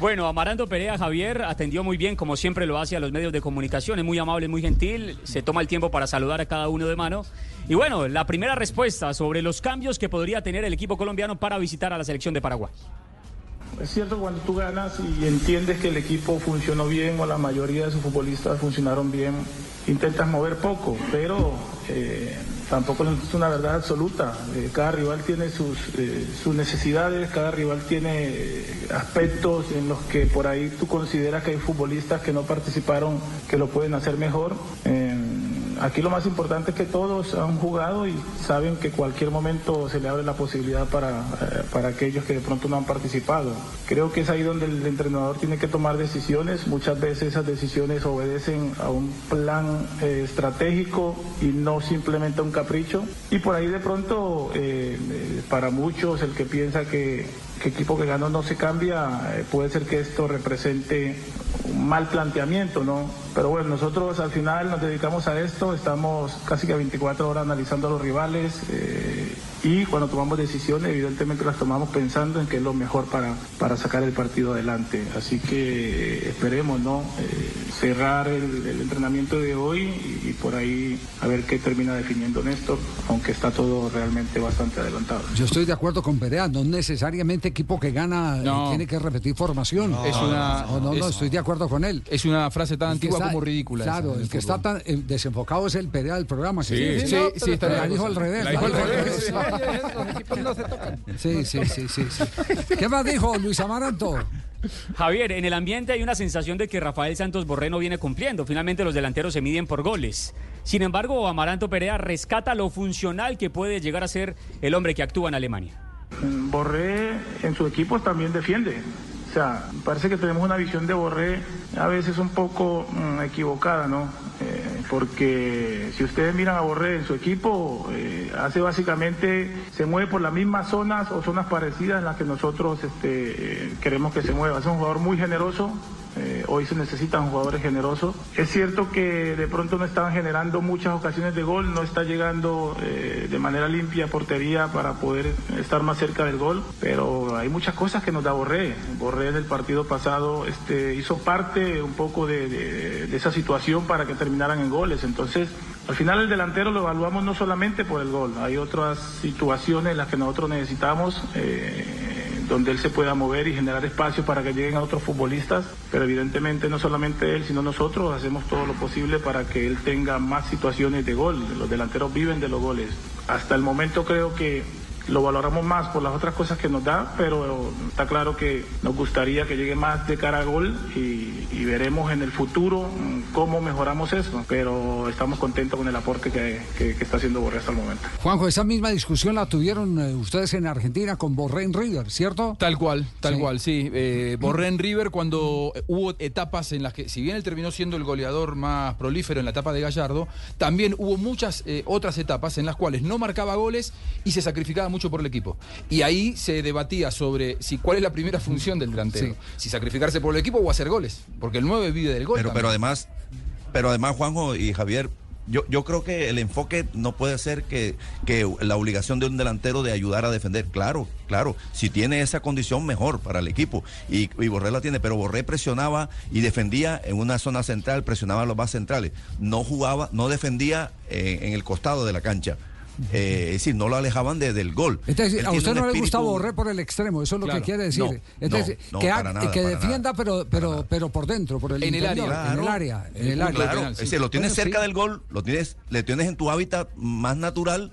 Bueno, Amaranto Perea Javier atendió muy bien, como siempre lo hace a los medios de comunicación, es muy amable, muy gentil, se toma el tiempo para saludar a cada uno de mano. Y bueno, la primera respuesta sobre los cambios que podría tener el equipo colombiano para visitar a la selección de Paraguay. Es cierto cuando tú ganas y entiendes que el equipo funcionó bien o la mayoría de sus futbolistas funcionaron bien, intentas mover poco, pero eh, tampoco es una verdad absoluta. Eh, cada rival tiene sus, eh, sus necesidades, cada rival tiene eh, aspectos en los que por ahí tú consideras que hay futbolistas que no participaron que lo pueden hacer mejor. Aquí lo más importante es que todos han jugado y saben que cualquier momento se le abre la posibilidad para, eh, para aquellos que de pronto no han participado. Creo que es ahí donde el entrenador tiene que tomar decisiones. Muchas veces esas decisiones obedecen a un plan eh, estratégico y no simplemente a un capricho. Y por ahí de pronto, eh, para muchos, el que piensa que, equipo que ganó no se cambia, puede ser que esto represente mal planteamiento, ¿no? Pero bueno, nosotros al final nos dedicamos a esto, estamos casi que 24 horas analizando a los rivales eh, y cuando tomamos decisiones, evidentemente las tomamos pensando en qué es lo mejor para, para sacar el partido adelante. Así que eh, esperemos, ¿no? Eh, cerrar el, el entrenamiento de hoy y, y por ahí a ver qué termina definiendo Néstor, aunque está todo realmente bastante adelantado. Yo estoy de acuerdo con Perea, no necesariamente equipo que gana eh, No. tiene que repetir formación. Es una- no, no, no, es- estoy de acuerdo con él. Es una frase tan que antigua está- como ridícula. Claro, el que está tan eh, desenfocado es el Perea del programa. Sí, que- sí, sí, está la bien. dijo al revés. La dijo al revés. Sí, sí, sí, sí, sí. ¿Qué más dijo Luis Amaranto? Javier, en el ambiente hay una sensación de que Rafael Santos Borré no viene cumpliendo. Finalmente los delanteros se miden por goles. Sin embargo, Amaranto Perea rescata lo funcional que puede llegar a ser el hombre que actúa en Alemania. Borré en su equipo también defiende. O sea, parece que tenemos una visión de Borré a veces un poco mm, equivocada, ¿no? Porque si ustedes miran a Borré en su equipo, eh, hace básicamente, se mueve por las mismas zonas o zonas parecidas en las que nosotros este, eh, queremos que se mueva. Es un jugador muy generoso, eh, hoy se necesitan jugadores generosos. Es cierto que de pronto no estaban generando muchas ocasiones de gol, no está llegando eh, de manera limpia portería para poder estar más cerca del gol, pero hay muchas cosas que nos da Borré. Borré del partido pasado este, hizo parte un poco de, de- de esa situación para que terminaran en goles. Entonces, al final el delantero lo evaluamos no solamente por el gol, hay otras situaciones en las que nosotros necesitamos. eh, donde él se pueda mover y generar espacio para que lleguen a otros futbolistas, pero evidentemente no solamente él, sino nosotros hacemos todo lo posible para que él tenga más situaciones de gol. Los delanteros viven de los goles. Hasta el momento creo que lo valoramos más por las otras cosas que nos da, pero está claro que nos gustaría que llegue más de cara a gol y, y veremos en el futuro mm, cómo mejoramos eso, pero estamos contentos con el aporte que, que- que está haciendo Borré hasta el momento. Juanjo, esa misma discusión la tuvieron eh, ustedes en Argentina con Borrén River, ¿cierto? Tal cual, tal Sí. cual, sí. Eh, Borré en River cuando eh, hubo etapas en las que, si bien él terminó siendo el goleador más prolífero en la etapa de Gallardo, también hubo muchas eh, otras etapas en las cuales no marcaba goles y se sacrificaba mucho por el equipo. Y ahí se debatía sobre si cuál es la primera función del delantero. Sí. Si sacrificarse por el equipo o hacer goles. Porque el 9 vive del gol. Pero, pero además, pero además, Juanjo y Javier, yo, yo creo que el enfoque no puede ser que, que la obligación de un delantero de ayudar a defender. Claro, claro. Si tiene esa condición, mejor para el equipo. Y, y Borré la tiene, pero Borré presionaba y defendía en una zona central, presionaba a los más centrales. No jugaba, no defendía eh, en el costado de la cancha. Eh, es decir, no lo alejaban de- del gol. Entonces, a usted no le gusta Borré por el extremo, eso es lo Claro. que quiere decir. No, Entonces, no, no, que, para ha- nada, que para defienda, nada, pero, pero, pero por dentro, por el En el área, en el Claro. área, en En el el área. Claro, es decir, lo tienes Bueno, cerca sí. del gol, lo tienes, le tienes en tu hábitat más natural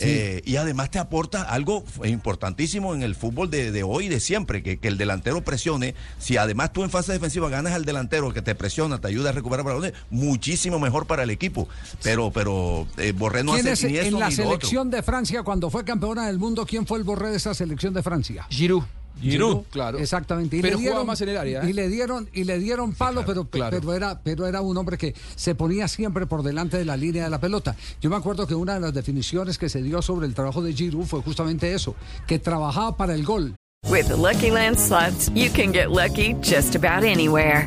eh, y además te aporta algo f- importantísimo en el fútbol de, de hoy y de siempre, que, que el delantero presione. Si además tú en fase defensiva ganas al delantero que te presiona, te ayuda a recuperar balones, muchísimo mejor para el equipo. Pero, pero eh, Borré no ¿Quién hace es ni eso en la ni lo otro. selección de Francia cuando fue campeona del mundo? ¿Quién fue el Borré de esa selección de Francia? Giroud. Giroud, claro. Exactamente. Y Pero le jugaba dieron, más en el área, ¿eh? Y le dieron, y le dieron palo, pero, claro. pero, era, pero era un hombre que se ponía siempre por delante de la línea de la pelota. Yo me acuerdo que una de las definiciones que se dio sobre el trabajo de Giroud fue justamente eso, que trabajaba para el gol. With the Lucky Land slots, you can get lucky just about anywhere.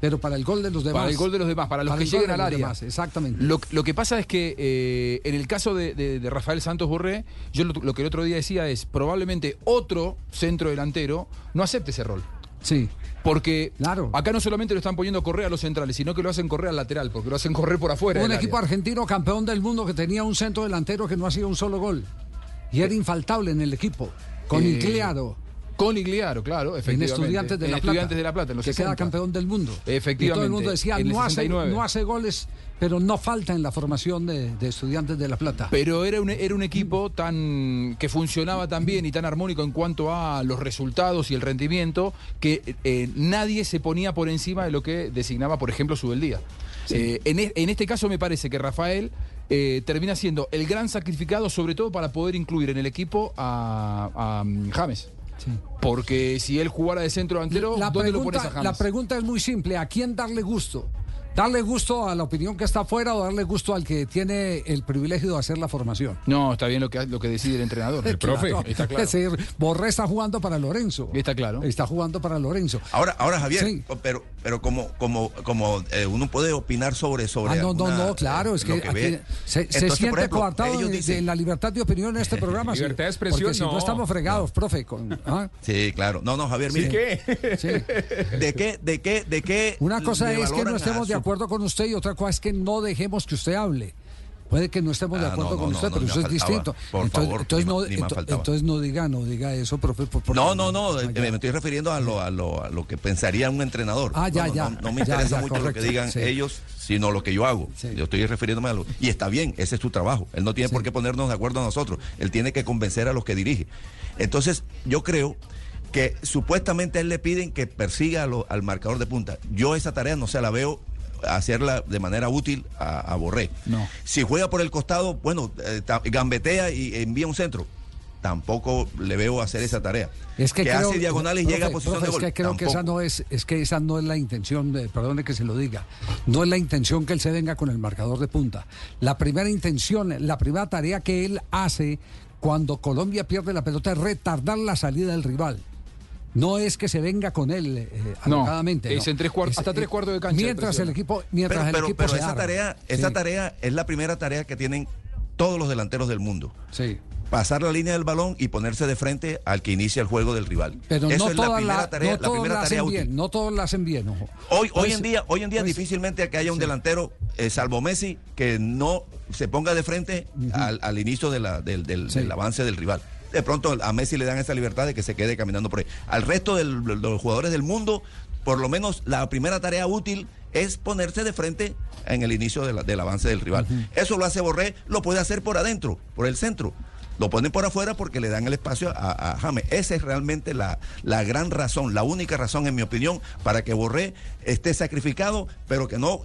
Pero para el gol de los demás. Para el gol de los demás, para los que lleguen al los área. demás, exactamente. Lo, lo que pasa es que eh, en el caso de, de- de Rafael Santos Borré, yo lo, lo que el otro día decía es, probablemente otro centro delantero no acepte ese rol. Sí. Porque Claro. acá no solamente lo están poniendo a correr a los centrales, sino que lo hacen correr al lateral, porque lo hacen correr por afuera. Un equipo área. argentino campeón del mundo que tenía un centro delantero que no hacía un solo gol. Y era infaltable en el equipo. Con Eh, Igliaro. Con Igliaro, claro, En efectivamente. Estudiantes de En La Plata. Estudiantes de La Plata, en los que 60. queda campeón del mundo. Efectivamente, Y todo el mundo decía, en no hace, 69. no hace goles, pero no falta en la formación de, de Estudiantes de La Plata. Pero era un, era un equipo tan que funcionaba tan bien y tan armónico en cuanto a los resultados y el rendimiento que eh, nadie se ponía por encima de lo que designaba, por ejemplo, su día. en, e- en este caso me parece que Rafael eh, termina siendo el gran sacrificado, sobre todo para poder incluir en el equipo a, a, mm, James. Sí. Porque si él jugara de centro delantero, la, ¿dónde lo pones a James? la pregunta es muy simple. ¿A quién darle gusto? ¿Darle gusto a la opinión que está afuera o darle gusto al que tiene el privilegio de hacer la formación? No, está bien lo que, lo que decide el entrenador. El profe, Claro. está claro. Es decir, Borré está jugando para Lorenzo. Está claro. Está jugando para Lorenzo. Ahora, ahora Javier, Sí. pero, pero como, como, como eh, uno puede opinar sobre, sobre Ah, no, no, alguna, no, claro, es lo que, aquí se, Entonces, siente ejemplo, coartado de, dicen- de la libertad de opinión en este programa. Libertad de expresión, Porque si no, no. estamos fregados, profe. Con, ¿ah? Sí, claro. No, no, Javier, mire. ¿Qué? Sí. ¿De qué, de qué, de qué? Una cosa es que no estemos de su- acuerdo con usted y otra cosa es que no dejemos que usted hable. Puede que no estemos de Ah, acuerdo no, con no, usted, no, pero eso es distinto. Por entonces, favor, entonces ni no, más- ni más ento- faltaba. entonces no diga, no diga eso, profe. por- porque- No, no, no, eh, ya. me estoy refiriendo a lo, a lo, a lo que pensaría un entrenador. Ah, ya, ya. No, me interesa ya, mucho lo que digan sí. ellos, sino lo que yo hago. Sí. Yo estoy refiriéndome a lo... Y está bien, ese es su trabajo. Él no tiene por qué ponernos de acuerdo a nosotros. Él tiene que convencer a los que dirige. Entonces, yo creo que supuestamente a él le piden que persiga lo- al marcador de punta. Yo esa tarea no se la veo hacerla de manera útil a, a Borré. No. Si juega por el costado, bueno, eh, gambetea y envía un centro. Tampoco le veo hacer esa tarea. Es que, creo, hace diagonales y llega a posición profe, de gol. Es que creo que esa Tampoco. no es, es que esa no es la intención, de, perdone que se lo diga, no es la intención que él se venga con el marcador de punta. La primera intención, la primera tarea que él hace cuando Colombia pierde la pelota es retardar la salida del rival. No es que se venga con él eh, No, alocadamente, es no. en tres cuart- Es, hasta eh, tres cuartos de cancha Mientras el equipo, mientras Pero, el pero, equipo pero se esa arma. tarea, esa Sí, tarea es la primera tarea que tienen todos los delanteros del mundo. sí. Pasar la línea del balón y ponerse de frente al que inicia el juego del rival. Pero Eso no es la primera la, tarea, no la todos primera la tarea hacen útil. bien, no todos la hacen bien, ojo. Hoy, hoy en día, hoy en día pues, difícilmente que haya un delantero, eh, salvo Messi, que no se ponga de frente al, al inicio de la- del, del- Sí. del avance del rival. De pronto a Messi le dan esa libertad de que se quede caminando por ahí. Al resto del- de los jugadores del mundo, por lo menos la primera tarea útil es ponerse de frente en el inicio de la- del avance del rival. Eso lo hace Borré, lo puede hacer por adentro, por el centro. Lo ponen por afuera porque le dan el espacio a, a James. Esa es realmente la, la gran razón, la única razón, en mi opinión, para que Borré esté sacrificado, pero que no,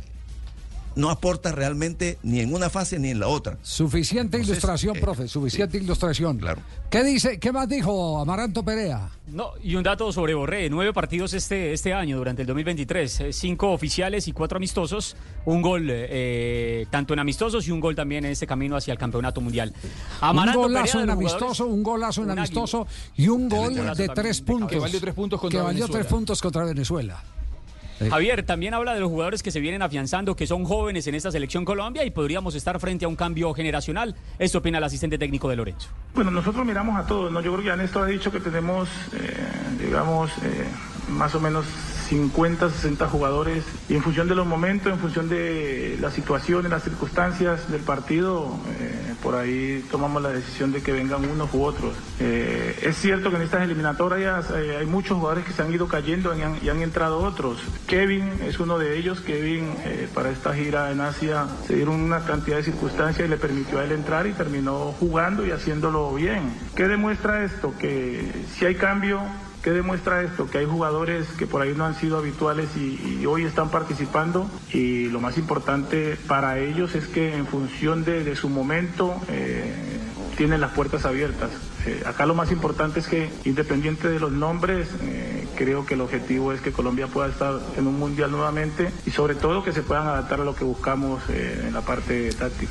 no aporta realmente ni en una fase ni en la otra. Suficiente Entonces, ilustración, eh, profe, suficiente ilustración. Claro. ¿Qué dice, qué más dijo Amaranto Perea? No, y un dato sobre Borré, nueve partidos este, este año, durante el 2023, eh, cinco oficiales y cuatro amistosos, un gol eh, tanto en amistosos y un gol también en este camino hacia el campeonato mundial. Amaranto un Perea, golazo de en amistoso, un golazo en un amistoso y un gol de tres puntos. Que valió tres puntos contra Que valió Venezuela. tres puntos contra Venezuela. Javier, también habla de los jugadores que se vienen afianzando, que son jóvenes en esta selección Colombia y podríamos estar frente a un cambio generacional. Esto opina el asistente técnico de Lorenzo. Bueno, nosotros miramos a todos, ¿no? Yo creo que ya Néstor ha dicho que tenemos, eh, digamos, eh, más o menos 50, 60 jugadores y en función de los momentos, en función de las situaciones, las circunstancias del partido, eh, por ahí tomamos la decisión de que vengan unos u otros. Eh, es cierto que en estas eliminatorias eh, hay muchos jugadores que se han ido cayendo y han, y han entrado otros. Kevin es uno de ellos. Kevin para esta gira en Asia se dieron una cantidad de circunstancias y le permitió a él entrar y terminó jugando y haciéndolo bien. ¿Qué demuestra esto? Que si hay cambio, ¿Qué demuestra esto? Que hay jugadores que por ahí no han sido habituales y, hoy están participando y lo más importante para ellos es que en función de, su momento eh, tienen las puertas abiertas. Eh, acá lo más importante es que independiente de los nombres, eh, creo que el objetivo es que Colombia pueda estar en un mundial nuevamente y sobre todo que se puedan adaptar a lo que buscamos en la parte táctica.